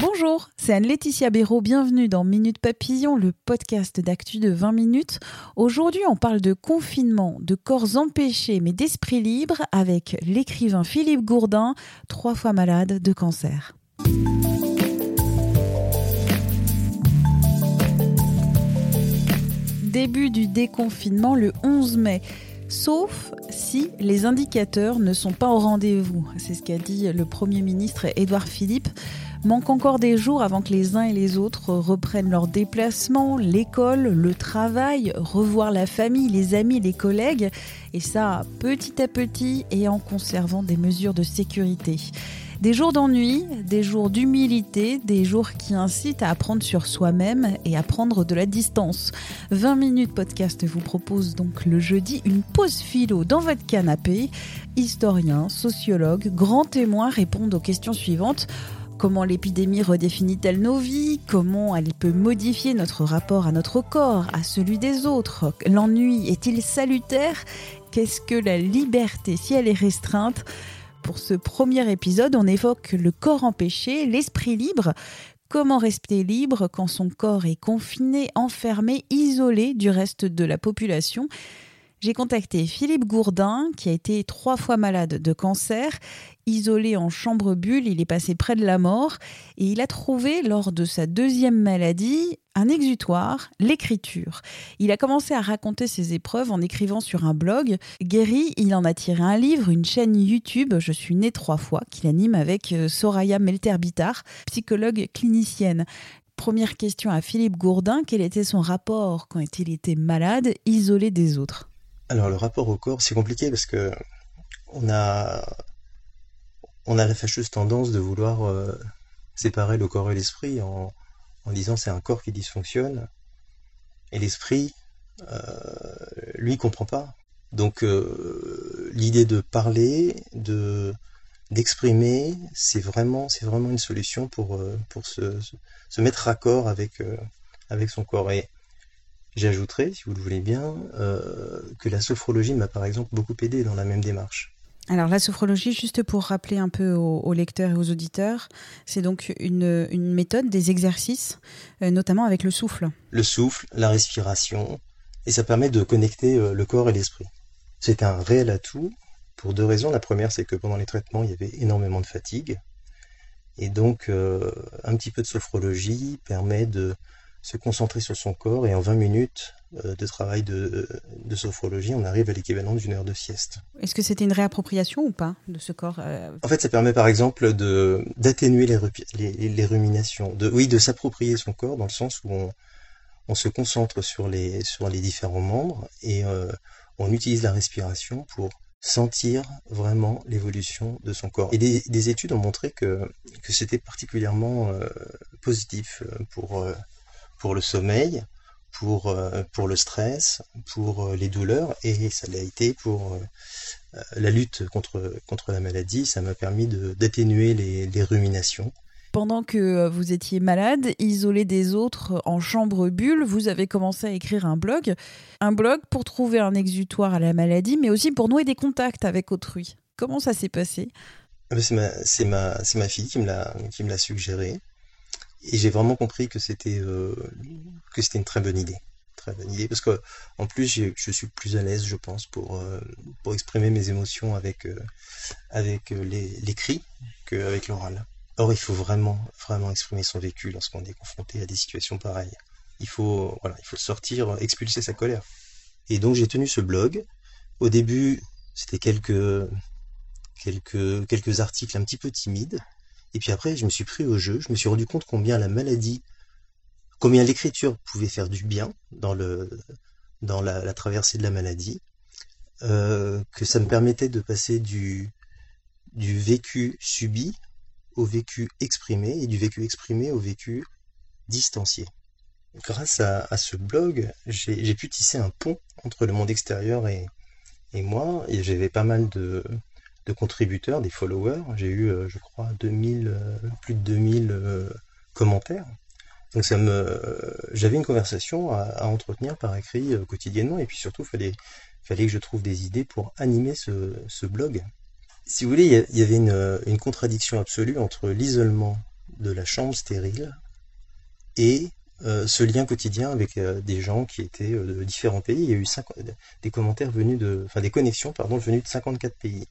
Bonjour, c'est Anne-Laetitia Béraud. Bienvenue dans Minute Papillon, le podcast d'actu de 20 minutes. Aujourd'hui, on parle de confinement, de corps empêchés mais d'esprit libre avec l'écrivain Philippe Gourdin, trois fois malade de cancer. Début du déconfinement le 11 mai. Sauf si les indicateurs ne sont pas au rendez-vous. C'est ce qu'a dit le Premier ministre Édouard Philippe. Manque encore des jours avant que les uns et les autres reprennent leurs déplacements, l'école, le travail, revoir la famille, les amis, les collègues. Et ça, petit à petit et en conservant des mesures de sécurité. Des jours d'ennui, des jours d'humilité, des jours qui incitent à apprendre sur soi-même et à prendre de la distance. 20 minutes podcast vous propose donc le jeudi une pause philo dans votre canapé. Historiens, sociologues, grands témoins répondent aux questions suivantes. Comment l'épidémie redéfinit-elle nos vies? Comment elle peut modifier notre rapport à notre corps, à celui des autres? L'ennui est-il salutaire? Qu'est-ce que la liberté si elle est restreinte? Pour ce premier épisode, on évoque le corps empêché, l'esprit libre. Comment rester libre quand son corps est confiné, enfermé, isolé du reste de la population? J'ai contacté Philippe Gourdin, qui a été trois fois malade de cancer. Isolé en chambre bulle, il est passé près de la mort et il a trouvé, lors de sa deuxième maladie, un exutoire, l'écriture. Il a commencé à raconter ses épreuves en écrivant sur un blog. Guéri, il en a tiré un livre, une chaîne YouTube, Je suis né trois fois, qu'il anime avec euh, Soraya Melterbitar, psychologue clinicienne. Première question à Philippe Gourdin, quel était son rapport quand il était malade, isolé des autres? Alors le rapport au corps, c'est compliqué parce que on a on a la fâcheuse tendance de vouloir euh, séparer le corps et l'esprit en, en disant c'est un corps qui dysfonctionne et l'esprit euh, lui comprend pas. Donc euh, l'idée de parler, de d'exprimer, c'est vraiment c'est vraiment une solution pour pour se, se mettre raccord avec avec son corps et J'ajouterai, si vous le voulez bien, euh, que la sophrologie m'a par exemple beaucoup aidé dans la même démarche. Alors la sophrologie, juste pour rappeler un peu aux, lecteurs et aux auditeurs, c'est donc une, méthode des exercices, euh, notamment avec le souffle. Le souffle, la respiration, et ça permet de connecter euh, le corps et l'esprit. C'est un réel atout pour deux raisons. La première, c'est que pendant les traitements, il y avait énormément de fatigue. Et donc, un petit peu de sophrologie permet de se concentrer sur son corps et en 20 minutes euh, de travail de, de, sophrologie, on arrive à l'équivalent d'une heure de sieste. Est-ce que c'était une réappropriation ou pas de ce corps euh En fait, ça permet par exemple de d'atténuer les, les, les, ruminations, de, oui, de s'approprier son corps dans le sens où on, on, se concentre sur les, sur les différents membres et euh, on utilise la respiration pour sentir vraiment l'évolution de son corps. Et des, des, études ont montré que, que c'était particulièrement positif pour pour le sommeil, pour, euh, pour le stress, pour euh, les douleurs, et ça l'a été pour euh, la lutte contre, contre la maladie. Ça m'a permis d'atténuer les, les ruminations. Pendant que vous étiez malade, isolé des autres en chambre bulle, vous avez commencé à écrire un blog. Un blog pour trouver un exutoire à la maladie, mais aussi pour nouer des contacts avec autrui. Comment ça s'est passé? Ah ben, C'est ma, ma, ma, fille qui me l'a suggéré. Et j'ai vraiment compris que c'était euh, que c'était une très bonne idée, très bonne idée parce que en plus je suis plus à l'aise, je pense, pour euh, pour exprimer mes émotions avec euh, avec l'écrit qu'avec l'oral. Or il faut vraiment vraiment exprimer son vécu lorsqu'on est confronté à des situations pareilles. Il faut voilà, il faut sortir, expulser sa colère. Et donc j'ai tenu ce blog. Au début, c'était quelques quelques quelques articles un petit peu timides et puis après, je me suis pris au jeu, je me suis rendu compte combien la maladie, combien l'écriture pouvait faire du bien dans, le, dans la, traversée de la maladie, euh, que ça me permettait de passer du, du vécu subi au vécu exprimé et du vécu exprimé au vécu distancié. Grâce à, ce blog, j'ai pu tisser un pont entre le monde extérieur et, moi, et j'avais pas mal de, contributeurs, des followers. J'ai eu, euh, je crois, 2000, euh, plus de 2000 euh, commentaires. Donc ça me, j'avais une conversation à, entretenir par écrit quotidiennement, et puis surtout, fallait, fallait que je trouve des idées pour animer ce blog si vous voulez, il y avait une, contradiction absolue entre l'isolement de la chambre stérile et ce lien quotidien avec des gens qui étaient de différents pays. Il y a eu des commentaires venus de, enfin des connexions pardon venues de 54 pays.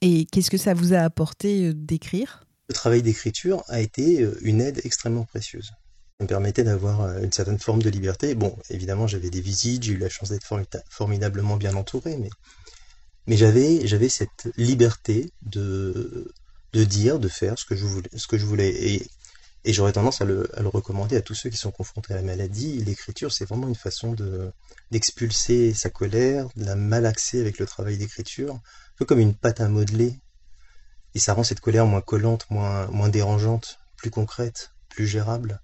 Et qu'est-ce que ça vous a apporté d'écrire? Le travail d'écriture a été une aide extrêmement précieuse. Ça me permettait d'avoir une certaine forme de liberté. Bon, évidemment, j'avais des visites, j'ai eu la chance d'être formidablement bien entouré, mais mais j'avais j'avais cette liberté de de dire, de faire ce que je voulais, ce que je voulais. Et, et j'aurais tendance à le, recommander à tous ceux qui sont confrontés à la maladie. L'écriture, c'est vraiment une façon de d'expulser sa colère, de la malaxer avec le travail d'écriture, un peu comme une pâte à modeler. Et ça rend cette colère moins collante, moins, dérangeante, plus concrète, plus gérable.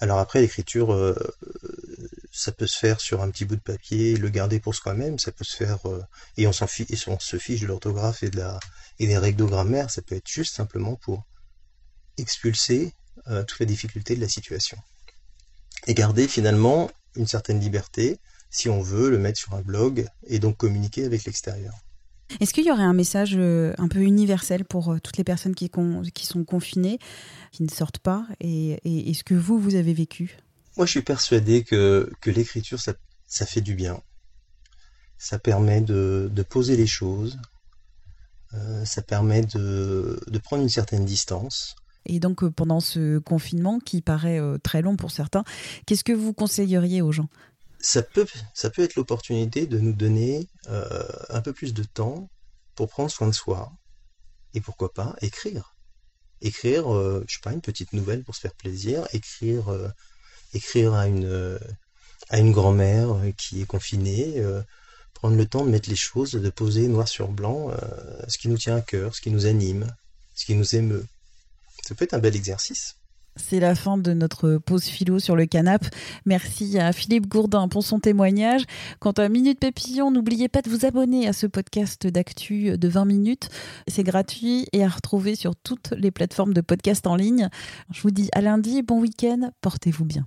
Alors après, l'écriture, euh, ça peut se faire sur un petit bout de papier, le garder pour soi-même, ça peut se faire, euh, et on on se fiche de l'orthographe et de et des règles de grammaire, ça peut être juste simplement pour expulser euh, toutes les difficultés de la situation. Et garder finalement une certaine liberté, si on veut le mettre sur un blog, et donc communiquer avec l'extérieur. Est-ce qu'il y aurait un message euh, un peu universel pour toutes les personnes qui, qui sont confinées, qui ne sortent pas, et, et, et ce que vous, vous avez vécu? Moi, je suis persuadé que, que l'écriture, ça, ça, fait du bien. Ça permet de, de poser les choses. Euh, ça permet de, de, prendre une certaine distance. Et donc, euh, pendant ce confinement, qui paraît euh, très long pour certains, qu'est-ce que vous conseilleriez aux gens? Ça peut, être l'opportunité de nous donner un peu plus de temps pour prendre soin de soi. Et pourquoi pas écrire. Écrire, je sais pas, une petite nouvelle pour se faire plaisir. Écrire écrire à une, à une grand-mère euh, qui est confinée, euh, prendre le temps de mettre les choses, de poser noir sur blanc euh, ce qui nous tient à cœur, ce qui nous anime, ce qui nous émeut. Ça peut être un bel exercice. C'est la fin de notre pause philo sur le canapé. Merci à Philippe Gourdin pour son témoignage. Quant à Minute Pépillon, n'oubliez pas de vous abonner à ce podcast d'actu de 20 minutes. C'est gratuit et à retrouver sur toutes les plateformes de podcast en ligne. Je vous dis à lundi, bon week-end, portez-vous bien.